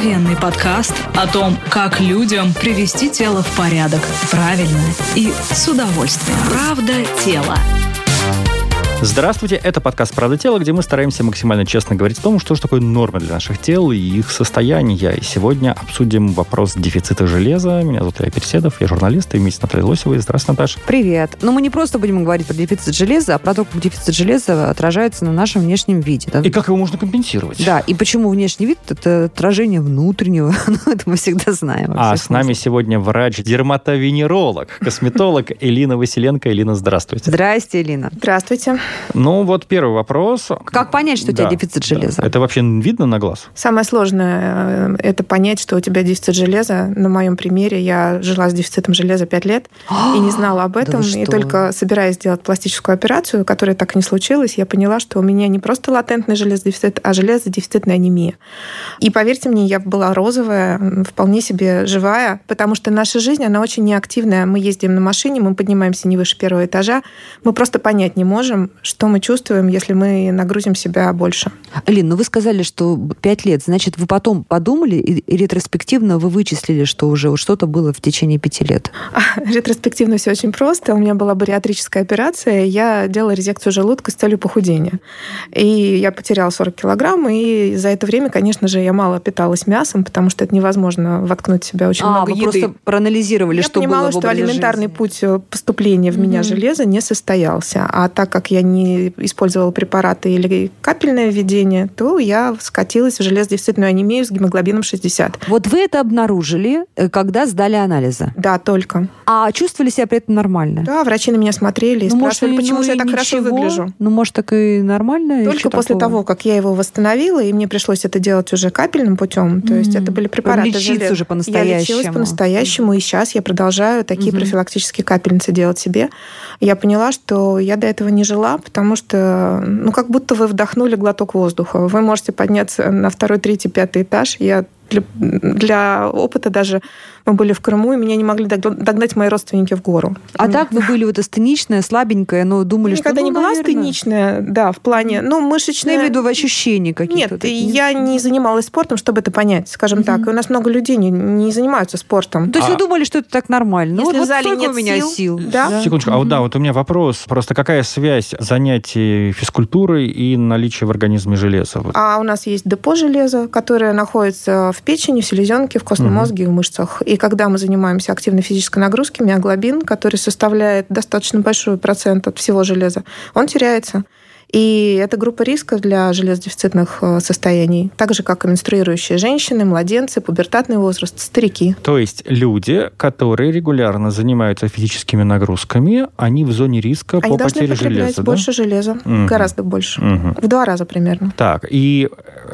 Откровенный подкаст о том, как людям привести тело в порядок правильно и с удовольствием. Правда тело. Здравствуйте, это подкаст «Правда тела», где мы стараемся максимально честно говорить о том, что же такое норма для наших тел и их состояния. И сегодня обсудим вопрос дефицита железа. Меня зовут Илья Переседов, я журналист, и вместе с Натальей Лосевой. Здравствуй, Наташа. Привет. Но мы не просто будем говорить про дефицит железа, а про то, как дефицит железа отражается на нашем внешнем виде. Да? И как его можно компенсировать. Да, и почему внешний вид – это отражение внутреннего. ну, это мы всегда знаем. А с нами сегодня врач-дерматовенеролог, косметолог Элина Василенко. Элина, здравствуйте. Здрасте, Элина. Здравствуйте. Ну, вот первый вопрос. Как понять, что у тебя Да, дефицит да. железа? Это вообще видно на глаз? Самое сложное э, – это понять, что у тебя дефицит железа. На моем примере я жила с дефицитом железа 5 лет и не знала об Да этом. вы и только собираясь сделать пластическую операцию, которая так и не случилась, я поняла, что у меня не просто латентный железодефицит, а железодефицитная анемия. И поверьте мне, я была розовая, вполне себе живая, потому что наша жизнь, она очень неактивная. Мы ездим на машине, мы поднимаемся не выше первого этажа. Мы просто понять не можем, что мы чувствуем, если мы нагрузим себя больше. Элин, ну вы сказали, что пять лет. Значит, вы потом подумали и, ретроспективно вы вычислили, что уже что-то было в течение пяти лет. Ретроспективно все очень просто. У меня была бариатрическая операция. Я делала резекцию желудка с целью похудения. И я потеряла 40 килограмм. И за это время, конечно же, я мало питалась мясом, потому что это невозможно воткнуть в себя очень а, много вы еды. просто проанализировали, я что понимала, было в что образе элементарный жизни. путь э, поступления в меня Мгм. железа не состоялся. А так как я не использовала препараты или капельное введение, то я скатилась в железодефицитную анемию с гемоглобином 60. Вот вы это обнаружили, э, когда сдали анализы. Да, только. А чувствовали себя при этом нормально? Да, врачи на меня смотрели и Ну, может, спрашивали, и- почему ну, же я так хорошо ничего? выгляжу. Ну, может, так и нормально? Только после такого? того, как я его восстановила, и мне пришлось это делать уже капельным путем, то есть М. это были препараты Лечиться уже Я лечилась по-настоящему. по-настоящему, и сейчас я продолжаю такие Мгм. профилактические капельницы делать себе. Я поняла, что я до этого не жила, потому что, ну, как будто вы вдохнули глоток воздуха. Вы можете подняться на второй, третий, пятый этаж. Я для, для опыта даже мы были в Крыму, и меня не могли дог- догнать мои родственники в гору. А М. так вы были вот астеничная, слабенькая, но думали, что... никогда ну, не была наверное. астеничная, да, в плане, ну, Ну, мышечная... я имею в виду ощущения какие-то. Нет, такие. я не занималась спортом, чтобы это понять, скажем так. И у нас много людей не, не занимаются спортом. То есть А- вы думали, что это так нормально? Ну, Если вот в зале нет у меня сил, сил. да. Секундочку, а вот да, вот у меня вопрос. Просто какая связь занятий физкультурой и наличия в организме железа? Вот. А у нас есть депо железа, которое находится в печени, в селезенке, в костном Мгм. мозге и в мышцах. И когда мы занимаемся активной физической нагрузкой, миоглобин, который составляет достаточно большой процент от всего железа, он теряется. И это группа риска для железодефицитных э, состояний, так же, как и менструирующие женщины, младенцы, пубертатный возраст, старики. То есть люди, которые регулярно занимаются физическими нагрузками, они в зоне риска Они по должны потере железа, больше железа, Мгм. гораздо больше. да? Мгм. В два раза примерно. Так, и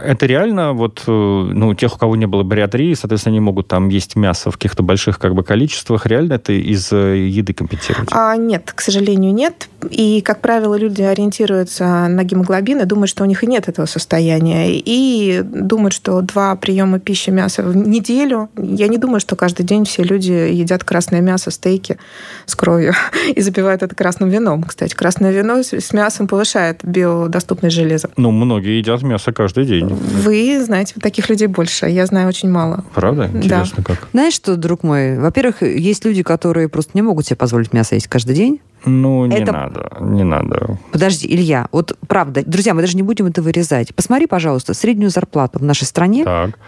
это реально вот, э, ну, тех, у кого не было бариатрии, соответственно, они могут там есть мясо в каких-то больших как бы количествах, реально это из э, еды компенсировать? А, нет, к сожалению, нет. И, как правило, люди ориентируются на гемоглобин и думают, что у них и нет этого состояния. И думают, что два приема пищи мяса в неделю. Я не думаю, что каждый день все люди едят красное мясо, стейки с кровью и запивают это красным вином. Кстати, красное вино с с мясом повышает биодоступность железа. Ну, многие едят мясо каждый день. Вы знаете, таких людей больше. Я знаю очень мало. Правда? Интересно как. Знаешь что, друг мой, во-первых, есть люди, которые просто не могут себе позволить мясо есть каждый день. Ну, не Это- надо, не надо. Подожди, Илья, вот правда, друзья, мы даже не будем это вырезать. Посмотри, пожалуйста, среднюю зарплату в нашей стране. Так.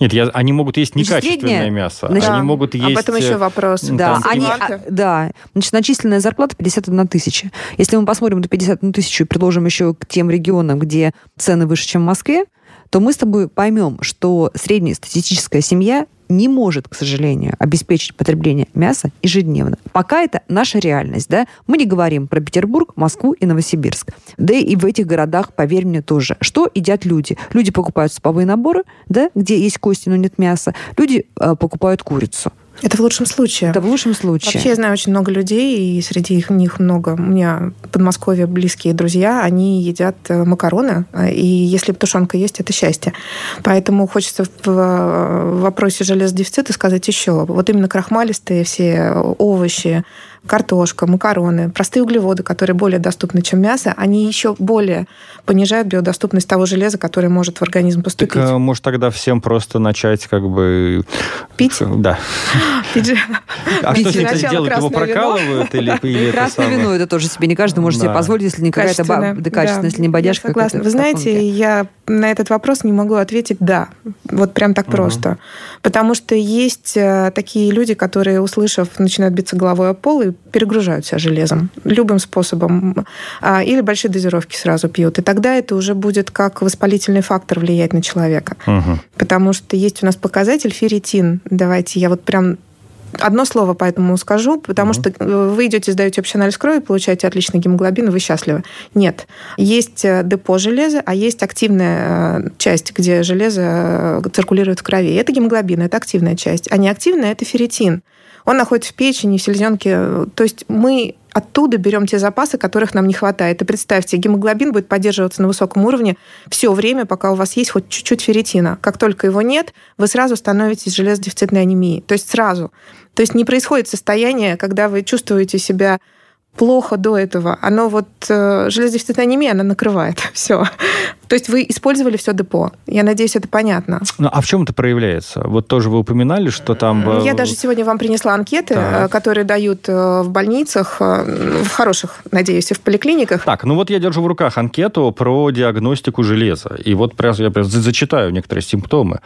Нет, я, они могут есть некачественное средняя- мясо. значит, они Да, могут есть... Об этом э, еще вопрос. Да, там они, а, да, значит, начисленная зарплата 51 тысяча. Если мы посмотрим на 51 тысячу и приложим еще к тем регионам, где цены выше, чем в Москве, то мы с тобой поймем, что среднестатистическая семья не может, к сожалению, обеспечить потребление мяса ежедневно. Пока это наша реальность, да. Мы не говорим про Петербург, Москву и Новосибирск. Да и в этих городах, поверь мне, тоже. Что едят люди? Люди покупают суповые наборы, да, где есть кости, но нет мяса. Люди э, покупают курицу. Это в лучшем случае. Это в лучшем случае. Вообще, я знаю очень много людей, и среди их- них много. У меня в Подмосковье близкие друзья, они едят э, макароны, э, и если тушенка есть, это счастье. Поэтому хочется в э, вопросе железодефицита сказать еще. Вот именно крахмалистые все овощи, картошка, макароны, простые углеводы, которые более доступны, чем мясо, они еще более понижают биодоступность того железа, которое может в организм поступить. Так, а, может, тогда всем просто начать как бы... Пить? Да. Пить А что с ним делают? Его прокалывают? Или, красное вино это тоже себе не каждый может себе позволить, если не какая-то да, качественная, если не бодяжка. Согласна. Вы знаете, я на этот вопрос не могу ответить «да». Вот прям так просто. Потому что есть э, такие люди, которые, услышав, начинают биться головой о пол и перегружают себя железом любым способом. А, или большие дозировки сразу пьют. И тогда это уже будет как воспалительный фактор влиять на человека. Угу. Потому что есть у нас показатель ферритин. Давайте я вот прям Одно слово поэтому скажу, потому угу. что э, вы идете, сдаете общий анализ крови, получаете отличный гемоглобин, вы счастливы. Нет. Есть э, депо железа, а есть активная часть, где железо циркулирует в крови. Это гемоглобин, это активная часть. А неактивная – это ферритин. Он находится в печени, в селезенке. То есть мы оттуда берем те запасы, которых нам не хватает. И представьте, гемоглобин будет поддерживаться на высоком уровне все время, пока у вас есть хоть чуть-чуть ферритина. Как только его нет, вы сразу становитесь железодефицитной анемией. То есть сразу. То есть не происходит состояние, когда вы чувствуете себя плохо до этого. Оно вот э, железодефицитная анемия, она накрывает все. То есть вы использовали все депо. Я надеюсь, это понятно. Ну, а в чем это проявляется? Вот тоже вы упоминали, что там... Я даже сегодня вам принесла анкеты, так. которые дают э, в больницах, э, в хороших, надеюсь, и в поликлиниках. Так, ну вот я держу в руках анкету про диагностику железа. И вот я прям зачитаю некоторые симптомы.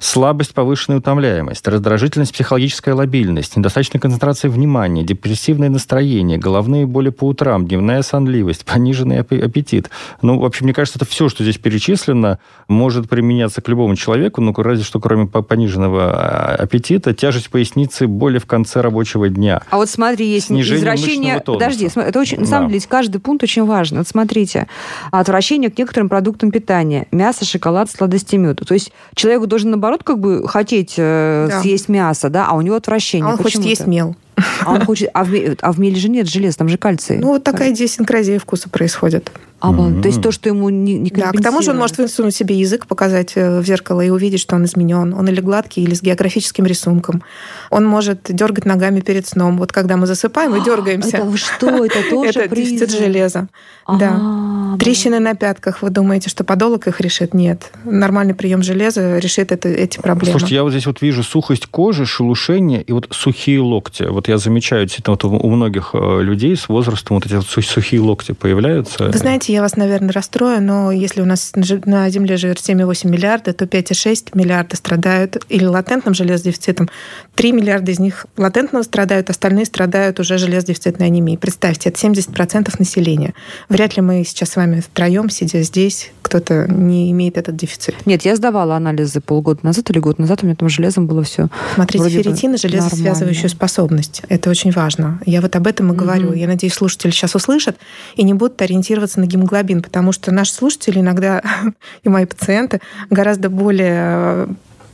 Слабость, повышенная утомляемость, раздражительность, психологическая лобильность, недостаточная концентрация внимания, депрессивное настроение, головные боли по утрам, дневная сонливость, пониженный аппетит. Ну, в общем, мне кажется, это все, что что здесь перечислено, может применяться к любому человеку, но разве что кроме пониженного а, аппетита, тяжесть поясницы, боли в конце рабочего дня. А вот смотри, есть Снижение извращение... Подожди, это очень, на самом да. деле, каждый пункт очень важен. Вот смотрите, отвращение к некоторым продуктам питания. Мясо, шоколад, сладости, мед. То есть человек должен, наоборот, как бы хотеть э, да. съесть мясо, да, а у него отвращение. А он хочет есть мел. А он хочет... А в, а в меле же нет железа, там же кальций. Ну, вот такая идиосинкразия вкуса происходит. А, mm-hmm. То есть то, что ему не, не Да, к тому же он может высунуть себе язык, показать э, в зеркало и увидеть, что он изменен. Он или гладкий, или с географическим рисунком. Он может дергать ногами перед сном. Вот когда мы засыпаем, мы дергаемся. Это что? Это тоже Это дефицит железа. Да. Трещины на пятках. Вы думаете, что подолок их решит? Нет. Нормальный прием железа решит это, эти проблемы. Слушайте, я вот здесь вот вижу сухость кожи, шелушение и вот сухие локти. Вот я замечаю, действительно, вот у многих э, людей с возрастом вот эти вот сухие локти появляются. Вы знаете, я вас, наверное, расстрою, но если у нас на Земле живет 7,8 миллиарда, то 5,6 миллиарда страдают или латентным железодефицитом. 3 миллиарда из них латентно страдают, остальные страдают уже железодефицитной анемией. Представьте, это 70% населения. Вряд ли мы сейчас с вами втроем, сидя здесь, кто-то не имеет этот дефицит. Нет, я сдавала анализы полгода назад или год назад, у меня там железом было все. Смотрите, ферритин и железосвязывающую способность. Это очень важно. Я вот об этом и говорю. Угу. Я надеюсь, слушатели сейчас услышат и не будут ориентироваться на гемоглобин гемоглобин, потому что наши слушатели иногда и мои пациенты гораздо более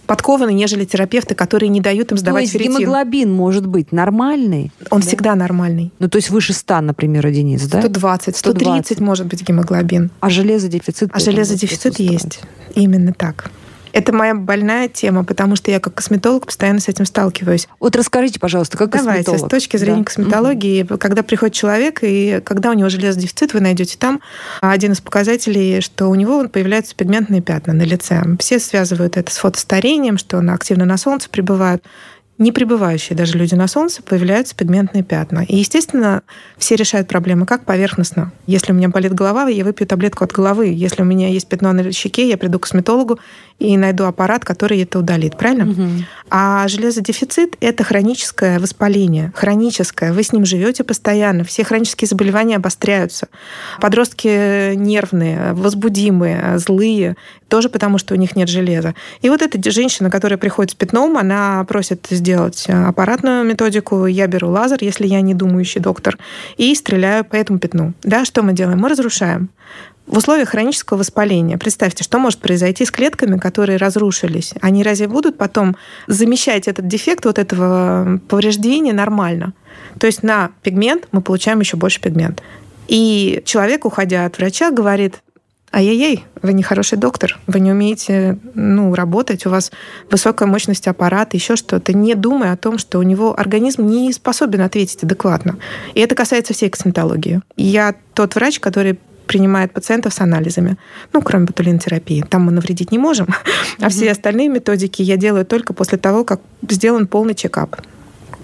подкованы, нежели терапевты, которые не дают им сдавать то есть ферритин. гемоглобин может быть нормальный? Он да? всегда нормальный. Ну, то есть выше 100, например, единиц, да? 120, 130 120. может быть гемоглобин. А железодефицит? А железодефицит есть. Именно так. Это моя больная тема, потому что я как косметолог постоянно с этим сталкиваюсь. Вот расскажите, пожалуйста, как Давайте, косметолог. с точки зрения да. косметологии, угу. когда приходит человек, и когда у него железодефицит, вы найдете там один из показателей, что у него появляются пигментные пятна на лице. Все связывают это с фотостарением, что он активно на солнце пребывает не пребывающие даже люди на солнце, появляются пигментные пятна. И, естественно, все решают проблемы как поверхностно. Если у меня болит голова, я выпью таблетку от головы. Если у меня есть пятно на щеке, я приду к косметологу и найду аппарат, который это удалит. Правильно? Угу. А железодефицит – это хроническое воспаление. Хроническое. Вы с ним живете постоянно. Все хронические заболевания обостряются. Подростки нервные, возбудимые, злые. Тоже потому, что у них нет железа. И вот эта женщина, которая приходит с пятном, она просит сделать аппаратную методику. Я беру лазер, если я не думающий доктор, и стреляю по этому пятну. Да, что мы делаем? Мы разрушаем. В условиях хронического воспаления, представьте, что может произойти с клетками, которые разрушились. Они разве будут потом замещать этот дефект вот этого повреждения нормально? То есть на пигмент мы получаем еще больше пигмент. И человек, уходя от врача, говорит, ай-яй-яй, вы не хороший доктор, вы не умеете ну, работать, у вас высокая мощность аппарата, еще что-то, не думая о том, что у него организм не способен ответить адекватно. И это касается всей косметологии. Я тот врач, который принимает пациентов с анализами. Ну, кроме ботулинотерапии. Там мы навредить не можем. Mm-hmm. А все остальные методики я делаю только после того, как сделан полный чекап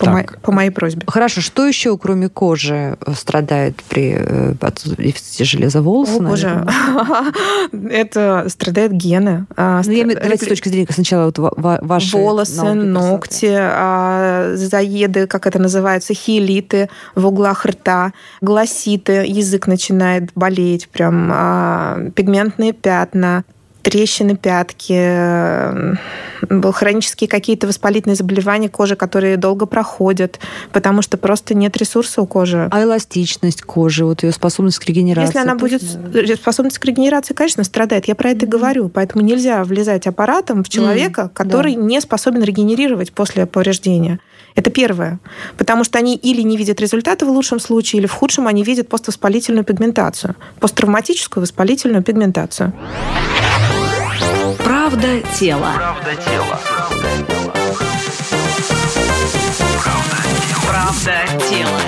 по, мо- по моей просьбе. Хорошо, что еще, кроме кожи, страдает при э, дефиците железа волосы? О, боже, это страдают гены. А, ну, я, давайте с точки зрения сначала вот ваши волосы, ногти, а, заеды, как это называется, хиелиты в углах рта, гласиты, язык начинает болеть, прям а, пигментные пятна, трещины пятки, хронические какие-то воспалительные заболевания кожи, которые долго проходят, потому что просто нет ресурса у кожи. А эластичность кожи, вот ее способность к регенерации? Если она будет... Способность к регенерации, конечно, страдает. Я про это и говорю. Поэтому нельзя влезать аппаратом в человека, который не способен регенерировать после повреждения. Это первое. Потому что они или не видят результаты в лучшем случае, или в худшем они видят поствоспалительную пигментацию. Посттравматическую воспалительную пигментацию. Правда тела. Правда тела. Правда тела.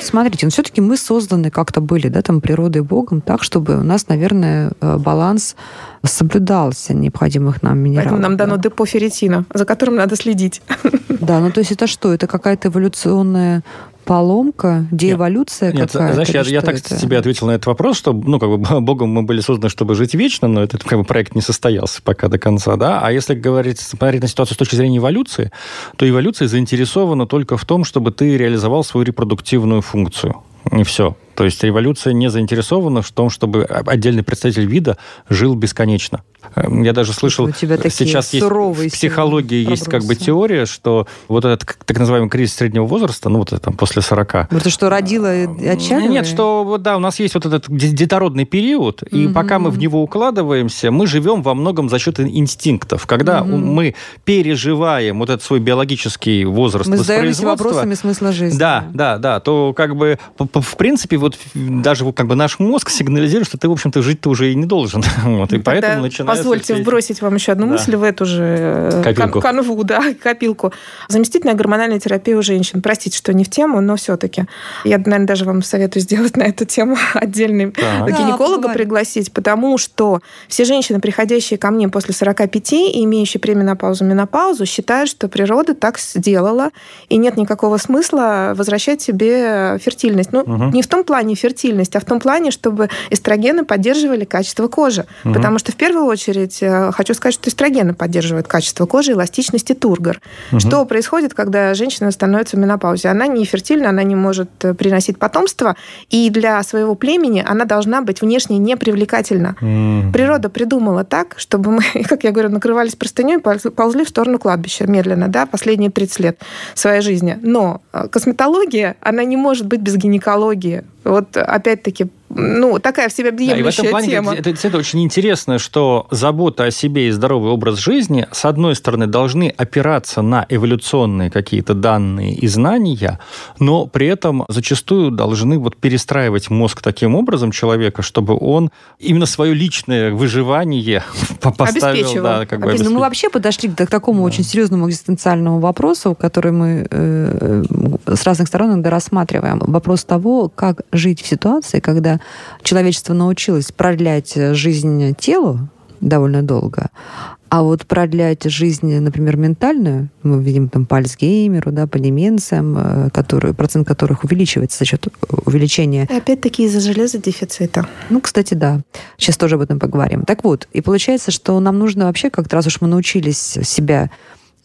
Смотрите, ну все-таки мы созданы как-то были, да, там природой Богом, так, чтобы у нас, наверное, э, баланс соблюдался необходимых нам минералов. Поэтому нам дано депо ферритина, за которым надо следить. Да, ну то есть это что? Это какая-то эволюционная поломка, деэволюция нет, какая-то? Знаешь, я, я так это? тебе ответил на этот вопрос, что, ну, как бы, Богом мы были созданы, чтобы жить вечно, но этот как бы, проект не состоялся пока до конца, да. А если говорить, смотреть на ситуацию с точки зрения эволюции, то эволюция заинтересована только в том, чтобы ты реализовал свою репродуктивную функцию. И все. То есть революция не заинтересована в том, чтобы отдельный представитель вида жил бесконечно. Эм, я даже слышал, сейчас есть в психологии есть как бы теория, что вот этот так называемый кризис среднего возраста, ну вот это там после 40. Это что, родила и отчаяние? Нет, что вот да, у нас есть вот этот детородный период, и угу. пока мы в него укладываемся, мы живем во многом за счет инстинктов. Когда угу. мы переживаем вот этот свой биологический возраст мы воспроизводства... Мы вопросами смысла жизни. Да, да, да, то как бы в принципе вот даже как бы наш мозг сигнализирует, что ты, в общем-то, жить-то уже и не должен. вот, и поэтому начинается... Позвольте вбросить вам еще одну да. мысль в эту же э, копилку. канву, да, копилку. Заместительная гормональная терапия у женщин. Простите, что не в тему, но все-таки. Я, наверное, даже вам советую сделать на эту тему отдельный да. гинеколога да, пригласить, потому что все женщины, приходящие ко мне после 45 и имеющие пременопаузу, менопаузу, считают, что природа так сделала, и нет никакого смысла возвращать себе фертильность. Ну, угу. не в том плане фертильность, а в том плане, чтобы эстрогены поддерживали качество кожи. Угу. Потому что в первую очередь э, хочу сказать, что эстрогены поддерживают качество кожи, эластичность и тургор. Угу. Что происходит, когда женщина становится в менопаузе? Она не фертильна, она не может э, приносить потомство, и для своего племени она должна быть внешне непривлекательна. Угу. Природа придумала так, чтобы мы, как я говорю, накрывались простыней, ползли в сторону кладбища медленно, да, последние 30 лет своей жизни. Но э, косметология, она не может быть без гинекологии. Вот опять-таки ну, такая всеобъемлющая да, и в этом плане тема. Это, это, это очень интересно, что забота о себе и здоровый образ жизни, с одной стороны, должны опираться на эволюционные какие-то данные и знания, но при этом зачастую должны вот перестраивать мозг таким образом человека, чтобы он именно свое личное выживание поставил. Да, как бы обеспеч... ну, мы вообще подошли к, к такому да. очень серьезному экзистенциальному вопросу, который мы э, с разных сторон иногда рассматриваем. Вопрос того, как жить в ситуации, когда человечество научилось продлять жизнь телу довольно долго, а вот продлять жизнь, например, ментальную, мы видим там по Альцгеймеру, да, по деменциям, э, которые, процент которых увеличивается за счет увеличения... И опять-таки из-за железодефицита. Ну, кстати, да. Сейчас тоже об этом поговорим. Так вот, и получается, что нам нужно вообще как-то, раз уж мы научились себя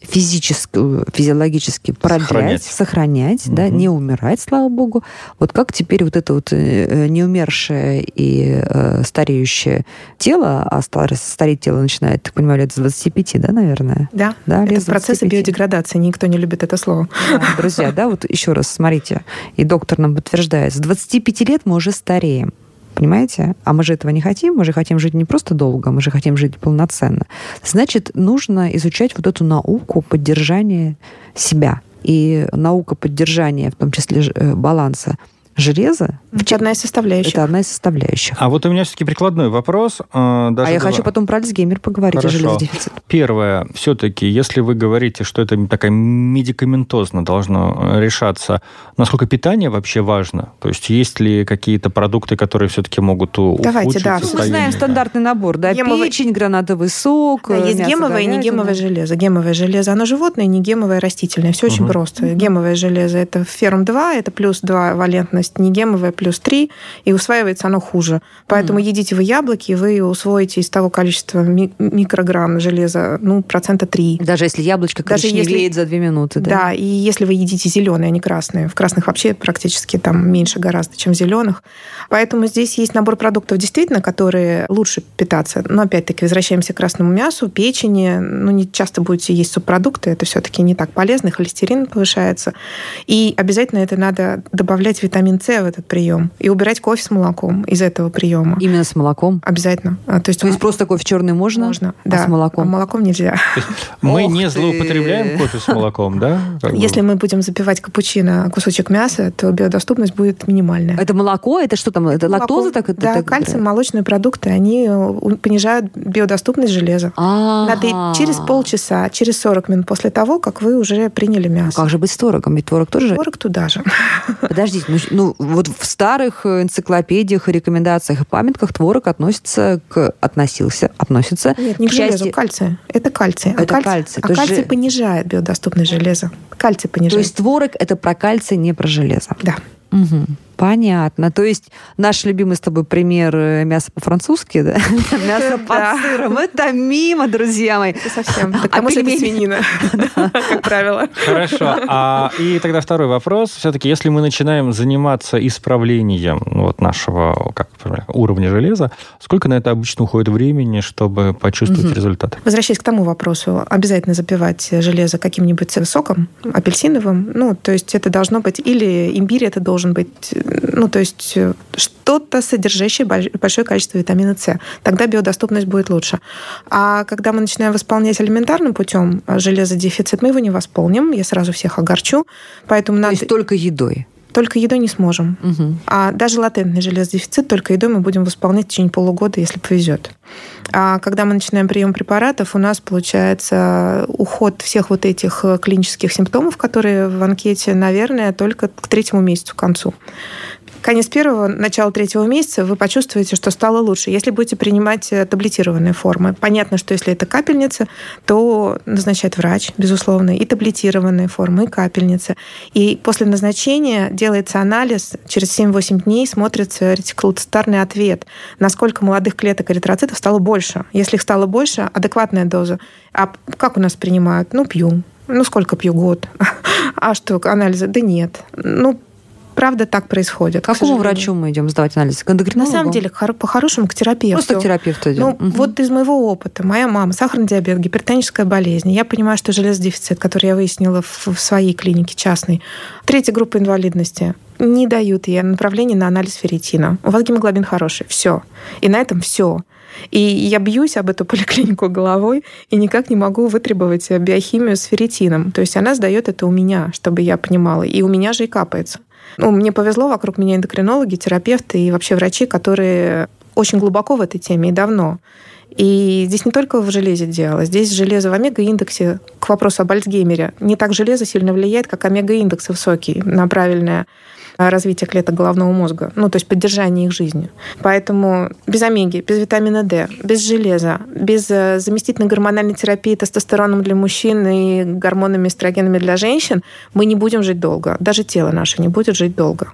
физически, физиологически продлять, сохранять, сохранять угу. да, не умирать, слава богу. Вот как теперь вот это вот э, неумершее и э, стареющее тело, а стар, стареть тело начинает, так понимаю, лет с 25, да, наверное? Да, да это процессы биодеградации, никто не любит это слово. Да, друзья, да, вот еще раз смотрите, и доктор нам подтверждает, с 25 лет мы уже стареем. Понимаете? А мы же этого не хотим, мы же хотим жить не просто долго, мы же хотим жить полноценно. Значит, нужно изучать вот эту науку поддержания себя. И наука поддержания, в том числе э, баланса железо Это одна из составляющих. это одна из составляющих. А вот у меня все-таки прикладной вопрос. э, даже а я два. хочу потом про Альцгеймер поговорить, Хорошо. о железодефиците. Первое, все-таки, если вы говорите, что это такая медикаментозно должно э, решаться, насколько питание вообще важно? То есть есть ли какие-то продукты, которые все-таки могут Давайте, ухудшить да, Ну, мы состояние? знаем стандартный набор, да, Гемовый- печень, гранатовый сок, Да, есть гемовое и говядина. негемовое железо. Гемовое железо, оно животное, не гемовое растительное. Все очень Мгм. просто. Гемовое железо это ферм 2, это плюс 2 валентность, не гемовое плюс 3, и усваивается оно хуже. Поэтому едите вы яблоки, вы усвоите из того количества ми- микрограмм железа, ну, процента 3. Даже если яблочко Даже если- за две минуты, да? Да, и если вы едите зеленые, а не красные. В красных вообще практически там меньше гораздо, чем в зеленых. Поэтому здесь есть набор продуктов, действительно, которые лучше питаться. Но опять-таки возвращаемся к красному мясу, печени. Ну, не часто будете есть субпродукты, это все-таки не так полезно, холестерин повышается. И обязательно это надо добавлять витамин С в этот прием и убирать кофе с молоком из этого приема. Именно с молоком. Обязательно. А, То есть, То есть просто кофе черный можно? можно. а да. с молоком? А молоком нельзя. Мы не злоупотребляем кофе с молоком, да? Если мы будем запивать капучино кусочек мяса, то биодоступность будет минимальная. Это молоко? Это что там? Это, лактоза? Так, это- да, кальций, молочные продукты, они э, понижают биодоступность железа. Надо и через полчаса, через 40 минут после того, как вы уже приняли Ну, мясо. Как же быть с творогом? Ведь творог тоже... 40 туда же. Подождите, ну, ну, вот в старых э, энциклопедиях, и рекомендациях и памятках творог относится к... относился, относится Нет, не к к железу, части... к кальцию. Это кальций. А Это кальций, кальций. а кальций же- понижает биодоступность железа. Кальций понижает. То есть творог это про кальций, не про железо. Да. Мгм. Понятно. То есть наш любимый с тобой пример э, мясо по-французски, да? Мясо под сыром. Это мимо, друзья мои. Это совсем. А потому что это свинина, как правило. Хорошо. А, и тогда второй вопрос. Все-таки, если мы начинаем заниматься исправлением вот нашего как, уровня железа, сколько на это обычно уходит времени, чтобы почувствовать результат? Возвращаясь к тому вопросу, обязательно запивать железо каким-нибудь соком, апельсиновым. Ну, то есть это должно быть, или имбирь это должен быть, ну, то есть э, что-то, содержащее больш- большое количество витамина С. Тогда биодоступность будет лучше. А когда мы начинаем восполнять элементарным путем э, железодефицит, мы его не восполним. Я сразу всех огорчу. Поэтому То надо... есть только едой. Только едой не сможем. Мгм. А даже латентный железодефицит только едой мы будем восполнять в течение полугода, если повезет. А когда мы начинаем прием препаратов, у нас получается уход всех вот этих э, клинических симптомов, которые в анкете, наверное, только к третьему месяцу, к концу. Конец первого, начало третьего месяца вы почувствуете, что стало лучше. Если будете принимать э, таблетированные формы, понятно, что если это капельница, то назначает врач, безусловно, и таблетированные формы, и капельницы. И после назначения делается анализ, через 7-8 дней смотрится ретикулоцитарный ответ, насколько молодых клеток эритроцитов стало больше. Если их стало больше, адекватная доза. А как у нас принимают? Ну, пью. Ну, сколько пью? Год. А что, анализы? Да нет. Ну, правда так происходит. К какому сожалению. врачу мы идем сдавать анализы? К На самом деле, хоро- по-хорошему, к терапевту. Просто к терапевту идем. Ну, Мгм. вот из моего опыта. Моя мама, сахарный диабет, гипертоническая болезнь. Я понимаю, что железодефицит, который я выяснила в своей клинике частной, третья группа инвалидности, не дают ей направление на анализ ферритина. У вас гемоглобин хороший. Все. И на этом все. И я бьюсь об эту поликлинику головой и никак не могу вытребовать биохимию с ферритином. То есть она сдает это у меня, чтобы я понимала. И у меня же и капается. Ну, мне повезло, вокруг меня эндокринологи, терапевты и вообще врачи, которые очень глубоко в этой теме и давно. И здесь не только в железе дело. Здесь железо в омега-индексе, к вопросу об Альцгеймере, не так железо сильно влияет, как омега-индекс высокий на правильное а, развитие клеток головного мозга, ну, то есть поддержание их жизни. Поэтому без омеги, без витамина D, без железа, без э, заместительной гормональной терапии тестостероном для мужчин и гормонами эстрогенами для женщин мы не будем жить долго. Даже тело наше не будет жить долго.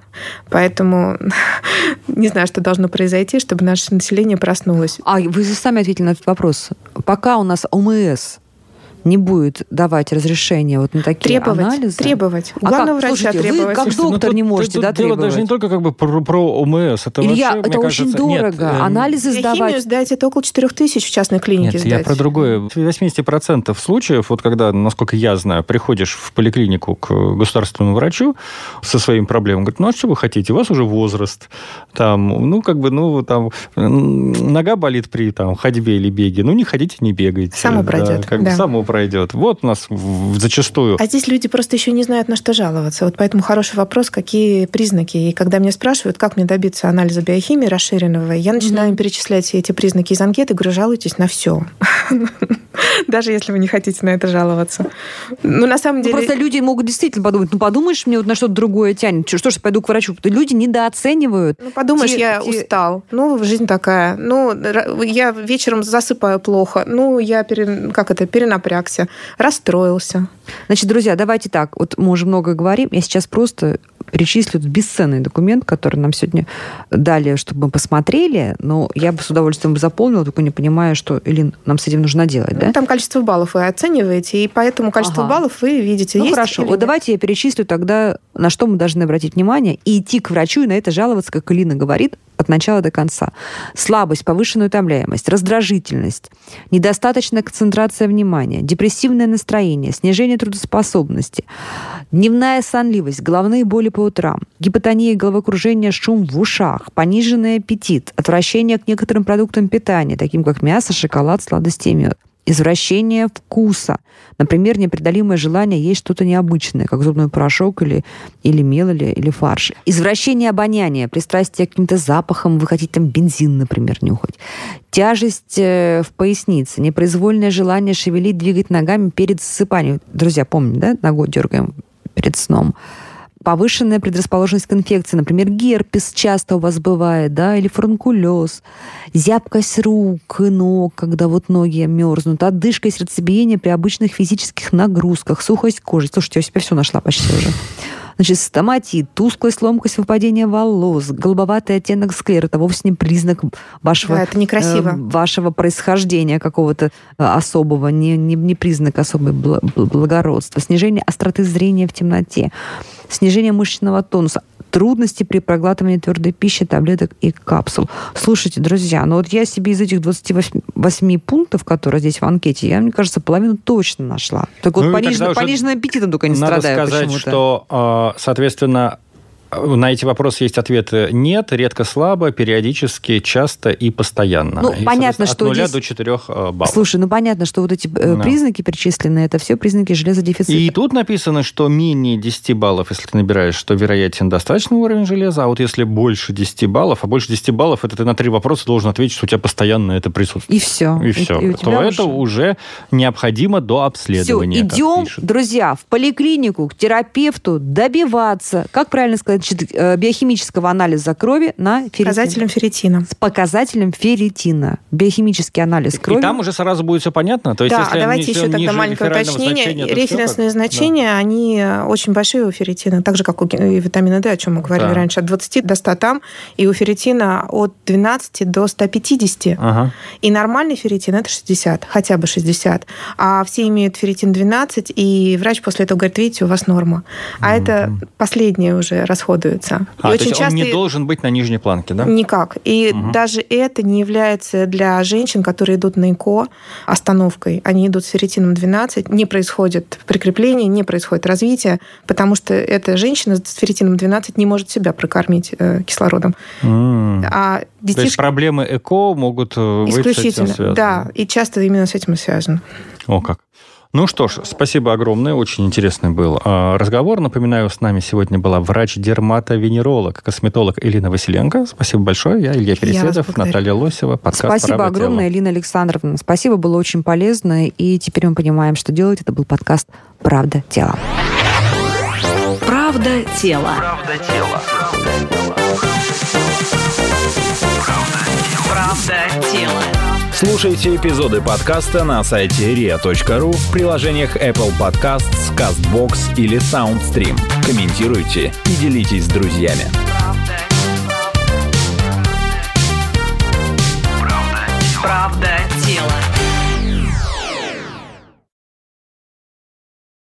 Поэтому не знаю, что должно произойти, чтобы наше население проснулось. А вы сами ответили на этот вопрос. Пока у нас ОМС не будет давать разрешение вот на такие Требовать, анализы... требовать. У А главного как? врача Слушайте, вы требовать. как Слушайте, ну доктор тут- не можете, да, дело даже не требовать? только как бы про, про ОМС. Это Илья, вообще, это мне очень кажется, нет, дорого. э, Анализы Биохимию сдавать. сдать это около 4 тысяч в частной клинике Нет, я сдать. про другое. В 80% случаев, вот когда, насколько я знаю, приходишь в поликлинику к государственному врачу со своими проблемами, говорит, ну а что вы хотите, у вас уже возраст, там, ну как бы, ну там, нога болит при там, ходьбе или беге, ну не ходите, не бегайте. Само Да, пройдет, как бы да. само пройдет. Вот у нас зачастую. А здесь люди просто еще не знают, на что жаловаться. Вот поэтому хороший вопрос, какие признаки. И когда меня спрашивают, как мне добиться анализа биохимии расширенного, я начинаю им перечислять все эти признаки из анкеты, говорю, жалуйтесь на все. Даже если вы не хотите на это жаловаться. Ну, на самом Ну, деле... просто люди могут действительно подумать, ну подумаешь, мне вот на что-то другое тянет. Что, ж, пойду к врачу. Люди недооценивают. Ну, подумаешь, Те- я те- устал. Ну, жизнь такая. Ну, я вечером засыпаю плохо. Ну, я пере- как это, перенапрягся, расстроился. Значит, друзья, давайте так. Вот мы уже много говорим. Я сейчас просто перечислю бесценный документ, который нам сегодня дали, чтобы мы посмотрели. Но я бы с удовольствием заполнила, только не понимаю, что, Илин, нам с этим нужно делать, да? Ну, Там количество баллов вы оцениваете, и поэтому количество Ага. баллов вы видите. Ну хорошо, вот нет. давайте я перечислю тогда, на что мы должны обратить внимание, и идти к врачу и на это жаловаться, как Илина говорит, от начала до конца. Слабость, повышенная утомляемость, раздражительность, недостаточная концентрация внимания, депрессивное настроение, снижение трудоспособности, дневная сонливость, головные боли по утрам, гипотония, головокружение, шум в ушах, пониженный аппетит, отвращение к некоторым продуктам питания, таким как мясо, шоколад, сладости и мед, извращение вкуса. Например, непреодолимое желание есть что-то необычное, как зубной порошок или, или мел, или, или фарш. Извращение обоняния, пристрастие к каким-то запахам, вы хотите там бензин, например, нюхать. Тяжесть э, в пояснице, непроизвольное желание шевелить, двигать ногами перед засыпанием. Друзья, помните, да, ногой дергаем перед сном повышенная предрасположенность к инфекции, например, герпес часто у вас бывает, да, или фурункулез, зябкость рук и ног, когда вот ноги мерзнут, одышка и сердцебиение при обычных физических нагрузках, сухость кожи. Слушайте, я себя все нашла почти уже. Значит, стоматит, тусклость, ломкость, выпадение волос, голубоватый оттенок склеры, это вовсе не признак вашего, Да, это некрасиво. э, вашего происхождения какого-то э, особого, не, не, не признак особой бла- бл- благородства. Снижение остроты зрения в темноте, снижение мышечного тонуса, трудности при проглатывании твердой пищи, таблеток и капсул. Слушайте, друзья, ну вот я себе из этих 28 восьми пунктов, которые здесь в анкете, я, мне кажется, половину точно нашла. Только Ну вот тогда пониженным, пониженным аппетитом только не Надо страдаю сказать, почему-то. что, э, соответственно, на эти вопросы есть ответы нет, редко слабо, периодически, часто и постоянно. Ну, И, понятно, что от нуля здесь- до 4 баллов. Слушай, ну понятно, что вот эти э, Да. признаки перечисленные, это все признаки железодефицита. И тут написано, что менее 10 баллов, если ты набираешь, что вероятен достаточный уровень железа, а вот если больше 10 баллов, а больше 10 баллов, это ты на три вопроса должен ответить, что у тебя постоянно это присутствует. И все. И все. у то тебя это уже необходимо до Все, обследования. как идем, друзья, в поликлинику, к терапевту добиваться, как правильно сказать, значит, э, биохимического анализа крови на ферритин. Показателем ферритина. С показателем ферритина. Биохимический анализ крови. И там уже сразу будет все понятно. То есть, да, если а давайте еще тогда маленькое уточнение. значения, Референсные как- значения, они э, очень большие у ферритина, так же, как у ге- и витамина D, о чем мы говорили Да. раньше, от 20 до 100 там, и у ферритина от 12 до 150. Да. Ага. И нормальный ферритин это 60, хотя бы 60. А все имеют ферритин 12, и врач после этого говорит, видите, у вас норма. А это последнее уже расходуется. А, и то есть он не должен быть на нижней планке, да? Никак. И Мгм. даже это не является для женщин, которые идут на ЭКО, остановкой. Они идут с ферритином 12, не происходит прикрепление, не происходит развитие, потому что эта женщина с ферритином 12 не может себя прокормить э, кислородом. М. А То есть детишки проблемы ЭКО могут э, быть с этим исключительно, да, и часто именно с этим и связано. О, как. Ну что ж, спасибо огромное, очень интересный был а, разговор. Напоминаю, с нами сегодня была врач-дерматовенеролог, косметолог Элина Василенко. Спасибо большое. Я Илья Переседов, благодарю. Наталья Лосева, подкаст Спасибо огромное, Элина Александровна. Спасибо, было очень полезно. И теперь мы понимаем, что делать. Это был подкаст «Правда. Тело». Правда тело. Правда тело. Правда тела. Слушайте эпизоды подкаста на сайте ria.ru в приложениях Apple Podcasts, CastBox или SoundStream. Комментируйте и делитесь с друзьями. Правда. Правда. Правда. Правда. Правда. Тело.